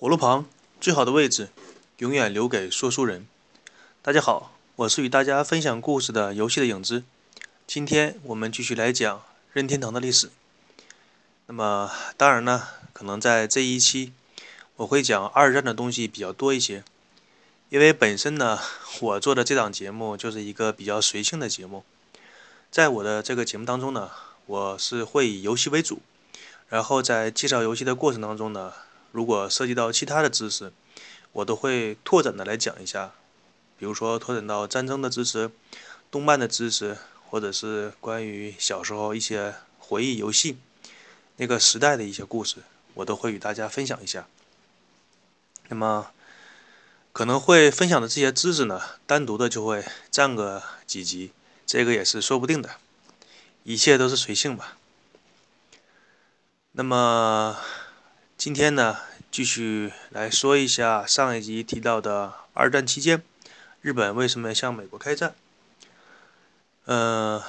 火炉旁最好的位置，永远留给说书人。大家好，我是与大家分享故事的游戏的影子。今天我们继续来讲任天堂的历史。那么，当然呢，可能在这一期我会讲二战的东西比较多一些，因为本身呢，我做的这档节目就是一个比较随性的节目。在我的这个节目当中呢，我是会以游戏为主，然后在介绍游戏的过程当中呢。如果涉及到其他的知识，我都会拓展的来讲一下，比如说拓展到战争的知识、动漫的知识，或者是关于小时候一些回忆游戏那个时代的一些故事，我都会与大家分享一下。那么可能会分享的这些知识呢，单独的就会占个几集，这个也是说不定的，一切都是随性吧。那么。今天呢，继续来说一下上一集提到的二战期间，日本为什么要向美国开战？呃，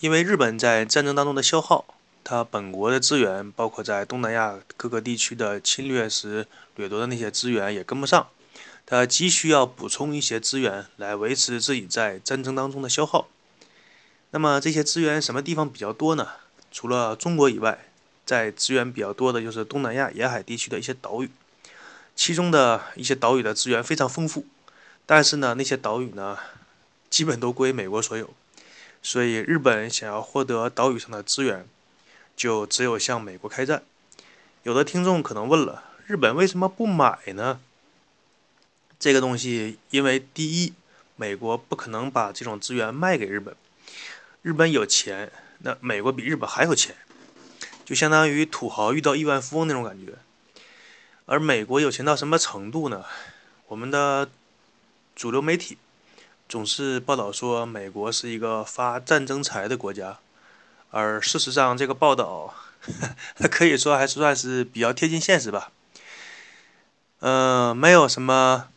因为日本在战争当中的消耗，它本国的资源，包括在东南亚各个地区的侵略时掠夺的那些资源也跟不上，它急需要补充一些资源来维持自己在战争当中的消耗。那么这些资源什么地方比较多呢？除了中国以外。在资源比较多的就是东南亚沿海地区的一些岛屿，其中的一些岛屿的资源非常丰富，但是呢，那些岛屿呢，基本都归美国所有，所以日本想要获得岛屿上的资源，就只有向美国开战。有的听众可能问了，日本为什么不买呢？这个东西，因为第一，美国不可能把这种资源卖给日本，日本有钱，那美国比日本还有钱。就相当于土豪遇到亿万富翁那种感觉，而美国有钱到什么程度呢？我们的主流媒体总是报道说美国是一个发战争财的国家，而事实上这个报道 可以说还是算是比较贴近现实吧。嗯，没有什么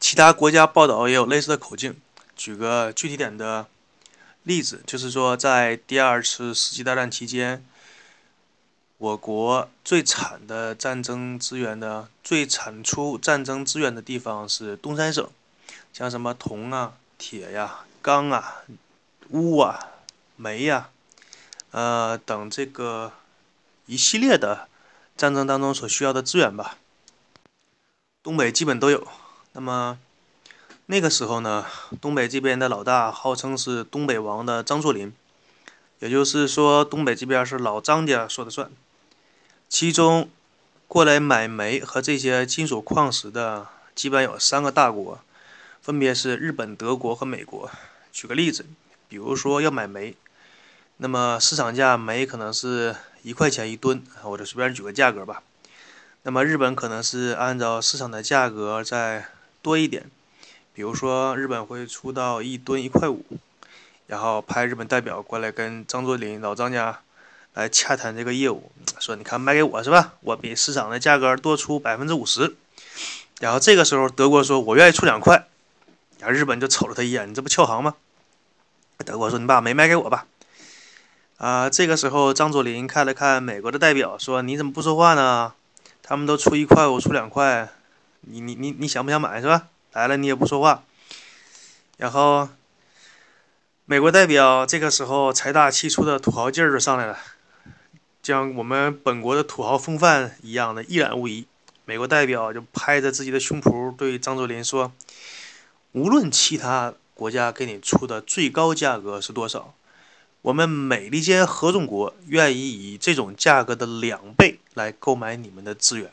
其他国家报道也有类似的口径。举个具体点的。例子就是说，在第二次世界大战期间，我国最产的战争资源的、最产出战争资源的地方是东三省，像什么铜啊、铁呀、钢啊、钨啊、煤呀，呃等这个一系列的战争当中所需要的资源吧，东北基本都有。那么。那个时候呢，东北这边的老大号称是东北王的张作霖，也就是说，东北这边是老张家说的算。其中，过来买煤和这些金属矿石的，基本有三个大国，分别是日本、德国和美国。举个例子，比如说要买煤，那么市场价煤可能是一块钱一吨，我就随便举个价格吧。那么日本可能是按照市场的价格再多一点。比如说，日本会出到一吨一块五，然后派日本代表过来跟张作霖老张家来洽谈这个业务，说你看卖给我是吧？我比市场的价格多出百分之五十。然后这个时候，德国说我愿意出两块，然后日本就瞅了他一眼，你这不撬行吗？德国说你把煤卖给我吧。啊，这个时候张作霖看了看美国的代表，说你怎么不说话呢？他们都出一块，我出两块，你你你你想不想买是吧？来了，你也不说话。然后，美国代表这个时候财大气粗的土豪劲儿就上来了，将我们本国的土豪风范一样的一览无遗。美国代表就拍着自己的胸脯对张作霖说：“无论其他国家给你出的最高价格是多少，我们美利坚合众国愿意以这种价格的两倍来购买你们的资源。”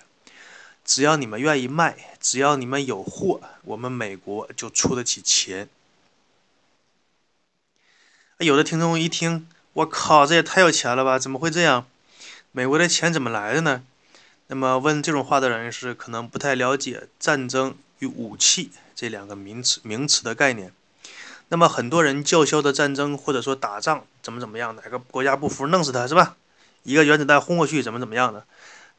只要你们愿意卖，只要你们有货，我们美国就出得起钱。有的听众一听，我靠，这也太有钱了吧？怎么会这样？美国的钱怎么来的呢？那么问这种话的人是可能不太了解战争与武器这两个名词名词的概念。那么很多人叫嚣的战争或者说打仗怎么怎么样，哪个国家不服弄死他是吧？一个原子弹轰过去怎么怎么样的？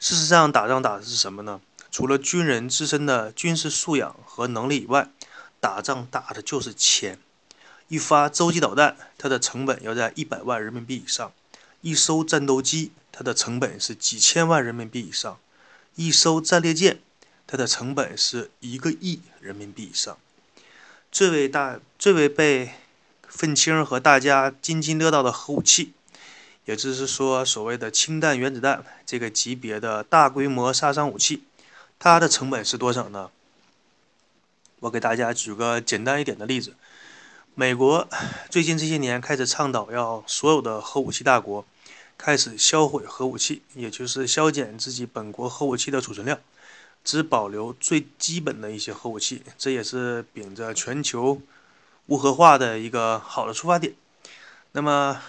事实上，打仗打的是什么呢？除了军人自身的军事素养和能力以外，打仗打的就是钱。一发洲际导弹，它的成本要在一百万人民币以上；一艘战斗机，它的成本是几千万人民币以上；一艘战列舰，它的成本是一个亿人民币以上。最为大、最为被愤青和大家津津乐道的核武器，也就是说所谓的氢弹、原子弹这个级别的大规模杀伤武器，它的成本是多少呢？我给大家举个简单一点的例子：美国最近这些年开始倡导要所有的核武器大国开始销毁核武器，也就是削减自己本国核武器的储存量。只保留最基本的一些核武器，这也是秉着全球无核化的一个好的出发点。那么，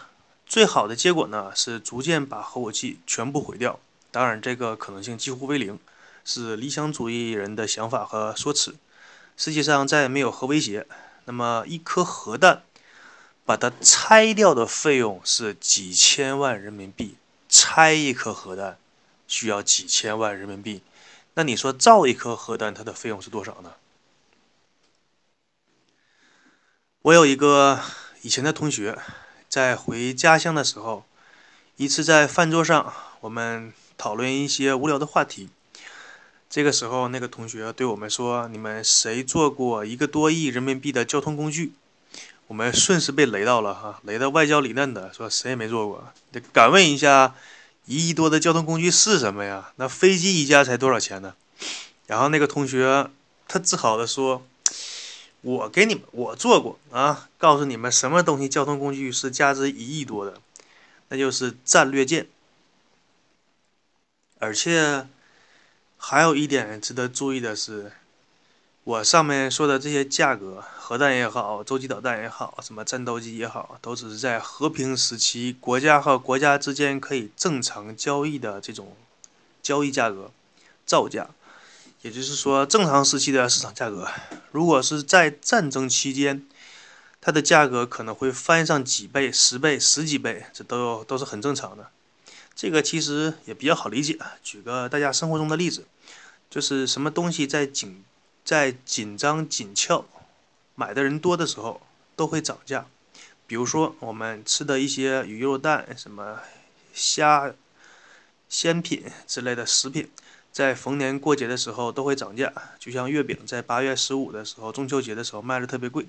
最好的结果呢，是逐渐把核武器全部毁掉。当然，这个可能性几乎为零，是理想主义人的想法和说辞。实际上，再也没有核威胁。那么，一颗核弹把它拆掉的费用是几千万人民币，拆一颗核弹需要几千万人民币。那你说造一颗核弹，它的费用是多少呢？我有一个以前的同学，在回家乡的时候，一次在饭桌上，我们讨论一些无聊的话题。这个时候，那个同学对我们说：“你们谁坐过一个多亿人民币的交通工具？”我们顺势被雷到了，哈，雷的外焦里嫩的，说谁也没坐过。敢问一下。一亿多的交通工具是什么呀？那飞机一架才多少钱呢？然后那个同学他自豪的说：“我给你们，我做过啊，告诉你们什么东西交通工具是价值一亿多的，那就是战略舰。而且还有一点值得注意的是。”我上面说的这些价格，核弹也好，洲际导弹也好，什么战斗机也好，都只是在和平时期国家和国家之间可以正常交易的这种交易价格，造价，也就是说正常时期的市场价格。如果是在战争期间，它的价格可能会翻上几倍、十倍、十几倍，这都都是很正常的。这个其实也比较好理解，举个大家生活中的例子，就是什么东西在紧。在紧张紧俏、买的人多的时候，都会涨价。比如说，我们吃的一些鱼肉蛋、什么虾、鲜品之类的食品，在逢年过节的时候都会涨价。就像月饼，在八月十五的时候，中秋节的时候卖的特别贵。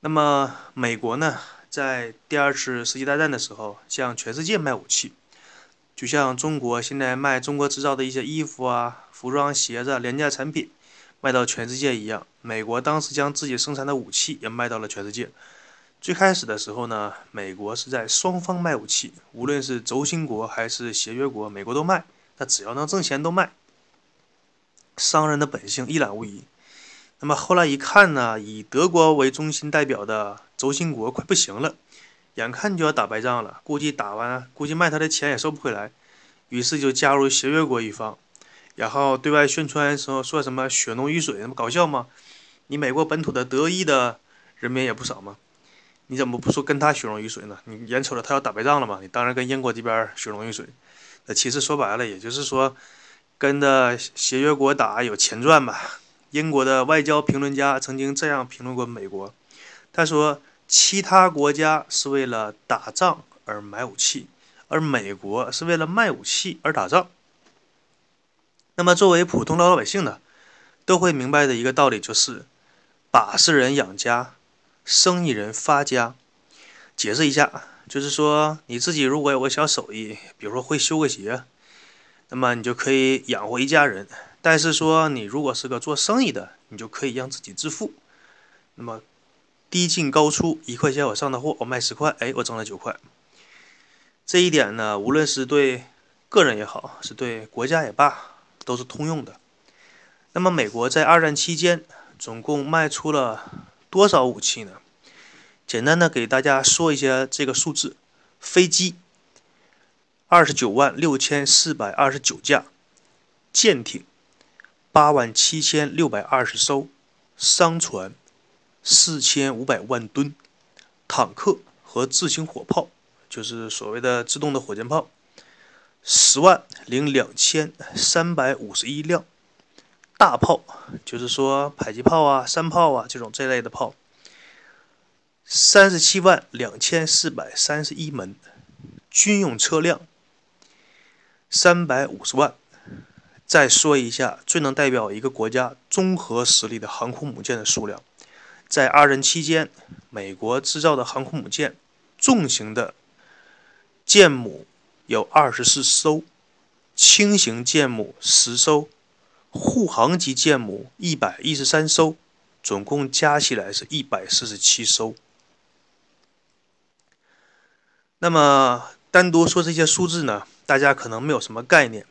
那么，美国呢，在第二次世界大战的时候，向全世界卖武器，就像中国现在卖中国制造的一些衣服啊、服装、鞋子、廉价产品。卖到全世界一样，美国当时将自己生产的武器也卖到了全世界。最开始的时候呢，美国是在双方卖武器，无论是轴心国还是协约国，美国都卖。他只要能挣钱都卖。商人的本性一览无遗。那么后来一看呢，以德国为中心代表的轴心国快不行了，眼看就要打败仗了，估计打完估计卖他的钱也收不回来，于是就加入协约国一方。然后对外宣传说说什么血浓于水，那么搞笑吗？你美国本土的德裔的人民也不少吗？你怎么不说跟他血浓于水呢？你眼瞅着他要打败仗了嘛，你当然跟英国这边血浓于水。那其实说白了，也就是说跟着协约国打有钱赚吧。英国的外交评论家曾经这样评论过美国，他说：其他国家是为了打仗而买武器，而美国是为了卖武器而打仗。那么，作为普通的老百姓呢，都会明白的一个道理就是：把式人养家，生意人发家。解释一下，就是说你自己如果有个小手艺，比如说会修个鞋，那么你就可以养活一家人。但是说你如果是个做生意的，你就可以让自己致富。那么低进高出，一块钱我上的货，我卖十块，哎，我挣了九块。这一点呢，无论是对个人也好，是对国家也罢。都是通用的。那么，美国在二战期间总共卖出了多少武器呢？简单的给大家说一下这个数字：飞机二十九万六千四百二十九架，舰艇八万七千六百二十艘，商船四千五百万吨，坦克和自行火炮，就是所谓的自动的火箭炮。十万零两千三百五十一辆大炮，就是说迫击炮啊、山炮啊这种这类的炮。三十七万两千四百三十一门军用车辆，三百五十万再说一下最能代表一个国家综合实力的航空母舰的数量。在二战期间，美国制造的航空母舰，重型的舰母有二十四艘，轻型舰母十艘，护航级舰母一百一十三艘，总共加起来是一百四十七艘。那么，单独说这些数字呢，大家可能没有什么概念。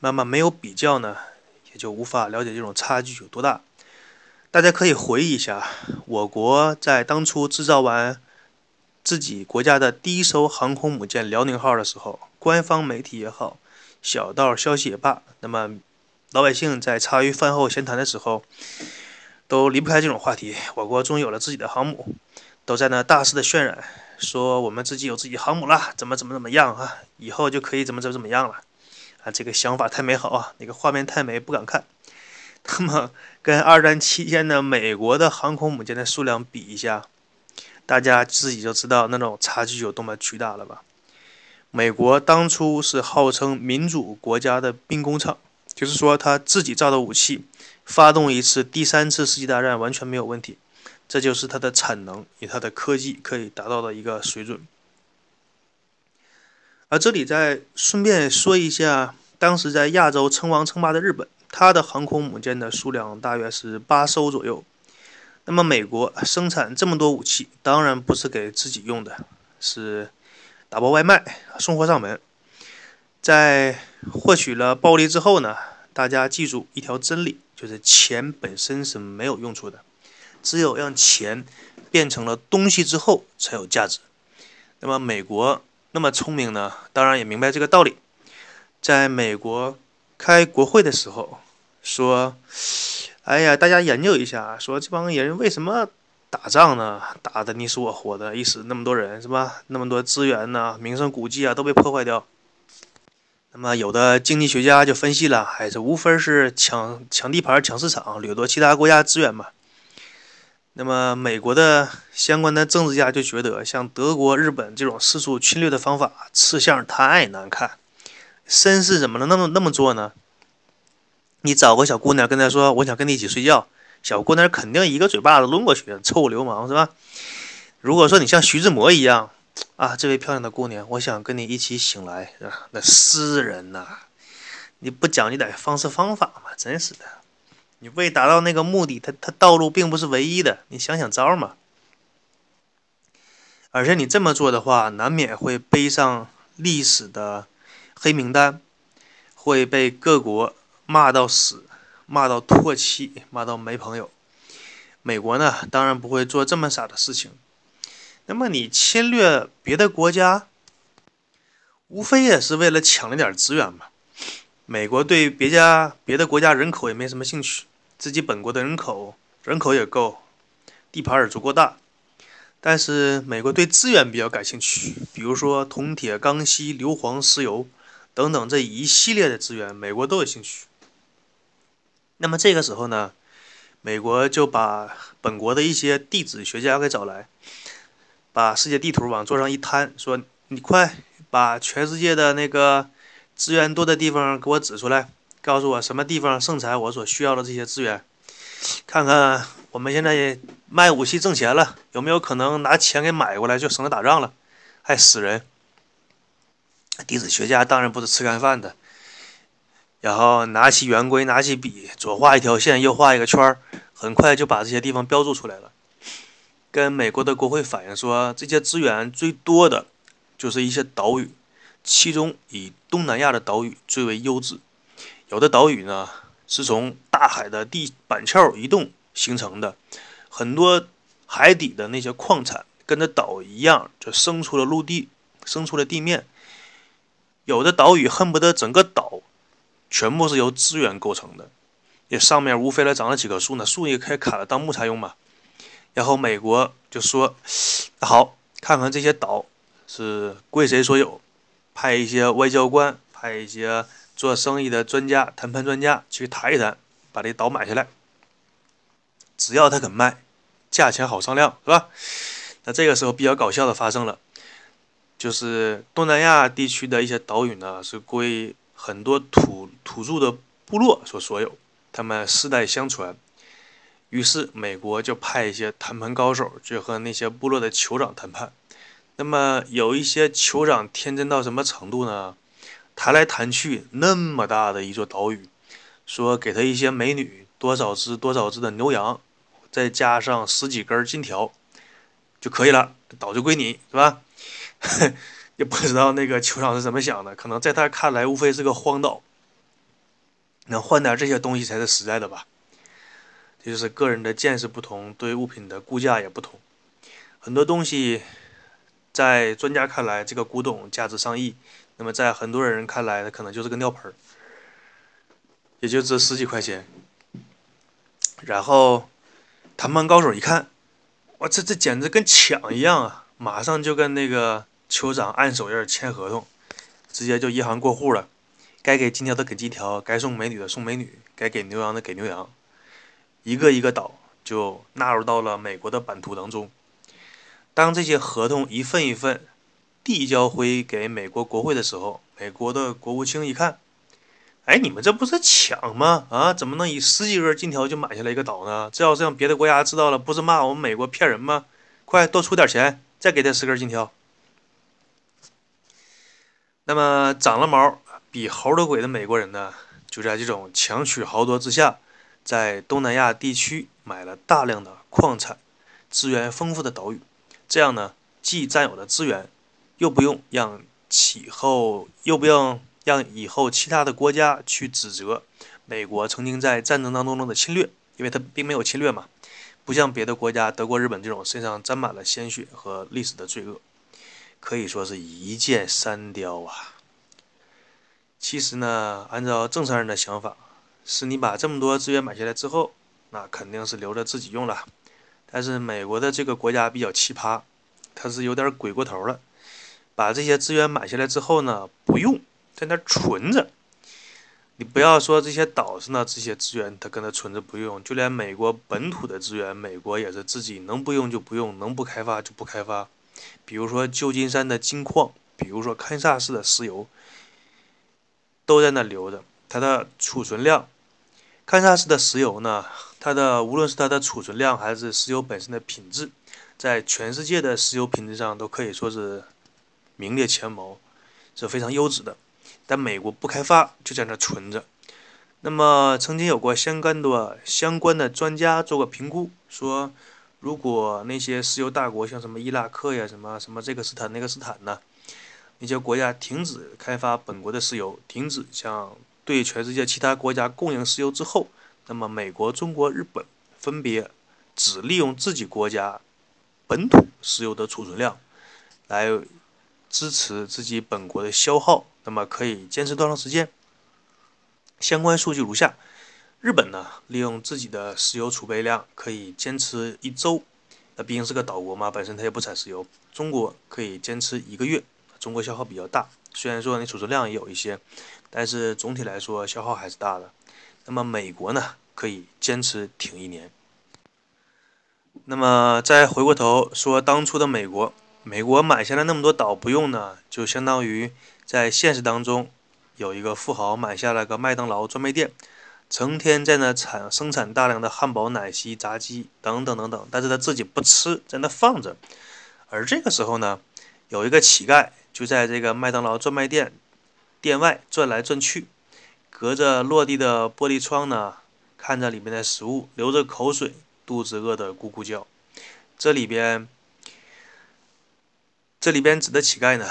那么，没有比较呢，也就无法了解这种差距有多大。大家可以回忆一下，我国在当初制造完自己国家的第一艘航空母舰“辽宁号”的时候，官方媒体也好，小道消息也罢，那么老百姓在茶余饭后闲谈的时候，都离不开这种话题：我国终于有了自己的航母，都在那大肆的渲染，说我们自己有自己航母了，怎么怎么怎么样啊，以后就可以怎么怎么怎么样了啊！这个想法太美好啊，那个画面太美，不敢看。那么，跟二战期间的美国的航空母舰的数量比一下，大家自己就知道那种差距有多么巨大了吧？美国当初是号称民主国家的兵工厂，就是说他自己造的武器，发动一次第三次世界大战完全没有问题，这就是它的产能与它的科技可以达到的一个水准。而这里再顺便说一下，当时在亚洲称王称霸的日本。它的航空母舰的数量大约是八艘左右。那么，美国生产这么多武器，当然不是给自己用的，是打包外卖，送货上门。在获取了暴利之后呢，大家记住一条真理，就是钱本身是没有用处的，只有让钱变成了东西之后才有价值。那么，美国那么聪明呢，当然也明白这个道理，在美国。开国会的时候说：“哎呀，大家研究一下，说这帮人为什么打仗呢？打的你死我活的，一死那么多人是吧？那么多资源呢，名胜古迹啊都被破坏掉。那么有的经济学家就分析了，还是无非是抢抢地盘、抢市场、掠夺其他国家资源嘛。那么美国的相关的政治家就觉得，像德国、日本这种四处侵略的方法，吃相太难看。”绅士怎么能那么那么做呢？你找个小姑娘跟她说：“我想跟你一起睡觉。”小姑娘肯定一个嘴巴子抡过去，臭流氓是吧？如果说你像徐志摩一样啊，这位漂亮的姑娘，我想跟你一起醒来啊，那诗人呐，你不讲究点方式方法吗？真是的，你为达到那个目的，他他道路并不是唯一的，你想想招嘛。而且你这么做的话，难免会背上历史的。黑名单会被各国骂到死，骂到唾弃，骂到没朋友。美国呢，当然不会做这么傻的事情。那么你侵略别的国家，无非也是为了抢了点资源嘛。美国对别家别的国家人口也没什么兴趣，自己本国的人口人口也够，地盘也足够大。但是美国对资源比较感兴趣，比如说铜、铁、钢、锡、硫磺、石油。等等这一系列的资源，美国都有兴趣。那么这个时候呢，美国就把本国的一些地质学家给找来，把世界地图往桌上一摊，说：“你快把全世界的那个资源多的地方给我指出来，告诉我什么地方盛产我所需要的这些资源，看看我们现在卖武器挣钱了，有没有可能拿钱给买过来，就省得打仗了，还死人。”地质学家当然不是吃干饭的，然后拿起圆规，拿起笔，左画一条线，右画一个圈儿，很快就把这些地方标注出来了。跟美国的国会反映说，这些资源最多的就是一些岛屿，其中以东南亚的岛屿最为优质。有的岛屿呢是从大海的地板壳移动形成的，很多海底的那些矿产跟着岛一样，就生出了陆地，生出了地面。有的岛屿恨不得整个岛全部是由资源构成的，也上面无非来长了几棵树呢，树也可以砍了当木材用嘛。然后美国就说：“好，看看这些岛是归谁所有，派一些外交官，派一些做生意的专家、谈判专家去谈一谈，把这岛买下来。只要他肯卖，价钱好商量，是吧？”那这个时候比较搞笑的发生了。就是东南亚地区的一些岛屿呢，是归很多土土著的部落所所有，他们世代相传。于是美国就派一些谈判高手去和那些部落的酋长谈判。那么有一些酋长天真到什么程度呢？谈来谈去，那么大的一座岛屿，说给他一些美女，多少只多少只的牛羊，再加上十几根金条就可以了，岛就归你，是吧？也不知道那个酋长是怎么想的，可能在他看来，无非是个荒岛，能换点这些东西才是实在的吧。这就是个人的见识不同，对物品的估价也不同。很多东西在专家看来，这个古董价值上亿，那么在很多人看来，它可能就是个尿盆儿，也就值十几块钱。然后谈判高手一看，哇，这这简直跟抢一样啊！马上就跟那个酋长按手印签合同，直接就银行过户了。该给金条的给金条，该送美女的送美女，该给牛羊的给牛羊。一个一个岛就纳入到了美国的版图当中。当这些合同一份一份递交回给美国国会的时候，美国的国务卿一看，哎，你们这不是抢吗？啊，怎么能以十几根金条就买下来一个岛呢？这要是让别的国家知道了，不是骂我们美国骗人吗？快多出点钱，再给他十根金条。那么长了毛比猴都鬼的美国人呢，就在这种强取豪夺之下。在东南亚地区买了大量的矿产，资源丰富的岛屿，这样呢，既占有了资源，又不用让其后又不用让以后其他的国家去指责美国曾经在战争当中的侵略，因为他并没有侵略嘛，不像别的国家德国、日本这种身上沾满了鲜血和历史的罪恶，可以说是一箭三雕啊。其实呢，按照正常人的想法。是你把这么多资源买下来之后，那肯定是留着自己用了。但是美国的这个国家比较奇葩，它是有点鬼过头了。把这些资源买下来之后呢，不用在那存着。你不要说这些岛上的这些资源，它跟那存着不用，就连美国本土的资源，美国也是自己能不用就不用，能不开发就不开发。比如说旧金山的金矿，比如说堪萨斯的石油，都在那留着，它的储存量。堪萨斯的石油呢？它的无论是它的储存量还是石油本身的品质，在全世界的石油品质上都可以说是名列前茅，是非常优质的。但美国不开发，就在那存着。那么曾经有过相关的相关的专家做过评估，说如果那些石油大国像什么伊拉克呀、什么什么这个斯坦那个斯坦呢，那些国家停止开发本国的石油，停止向对全世界其他国家供应石油之后，那么美国、中国、日本分别只利用自己国家本土石油的储存量来支持自己本国的消耗，那么可以坚持多长时间？相关数据如下：日本呢，利用自己的石油储备量可以坚持一周，那毕竟是个岛国嘛，本身它也不产石油。中国可以坚持一个月，中国消耗比较大，虽然说你储存量也有一些。但是总体来说消耗还是大的。那么美国呢，可以坚持挺一年。那么再回过头说当初的美国，美国买下来那么多岛不用呢，就相当于在现实当中有一个富豪买下了个麦当劳专卖店，成天在那产生产大量的汉堡、奶昔、炸鸡等等等等，但是他自己不吃，在那放着。而这个时候呢，有一个乞丐就在这个麦当劳专卖店。店外转来转去，隔着落地的玻璃窗呢，看着里面的食物，流着口水，肚子饿得咕咕叫。这里边，这里边指的乞丐呢，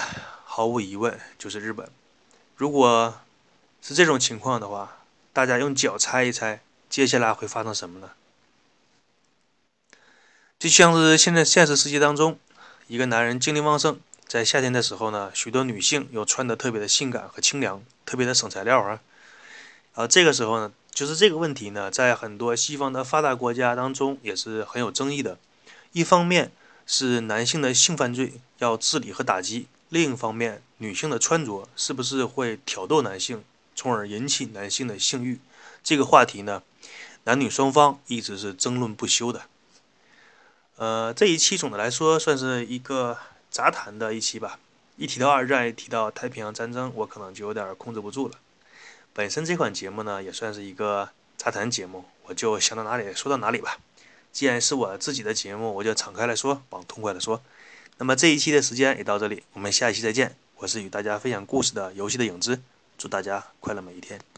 毫无疑问就是日本。如果是这种情况的话，大家用脚猜一猜，接下来会发生什么呢？就像是现在现实世界当中，一个男人精力旺盛。在夏天的时候呢，许多女性又穿得特别的性感和清凉，特别的省材料啊。啊，这个时候呢，就是这个问题呢，在很多西方的发达国家当中也是很有争议的。一方面是男性的性犯罪要治理和打击，另一方面，女性的穿着是不是会挑逗男性，从而引起男性的性欲？这个话题呢，男女双方一直是争论不休的。呃，这一期总的来说算是一个。杂谈的一期吧，一提到二战，一提到太平洋战争，我可能就有点控制不住了。本身这款节目呢，也算是一个杂谈节目，我就想到哪里说到哪里吧。既然是我自己的节目，我就敞开来说，往痛快的说。那么这一期的时间也到这里，我们下一期再见。我是与大家分享故事的游戏的影子，祝大家快乐每一天。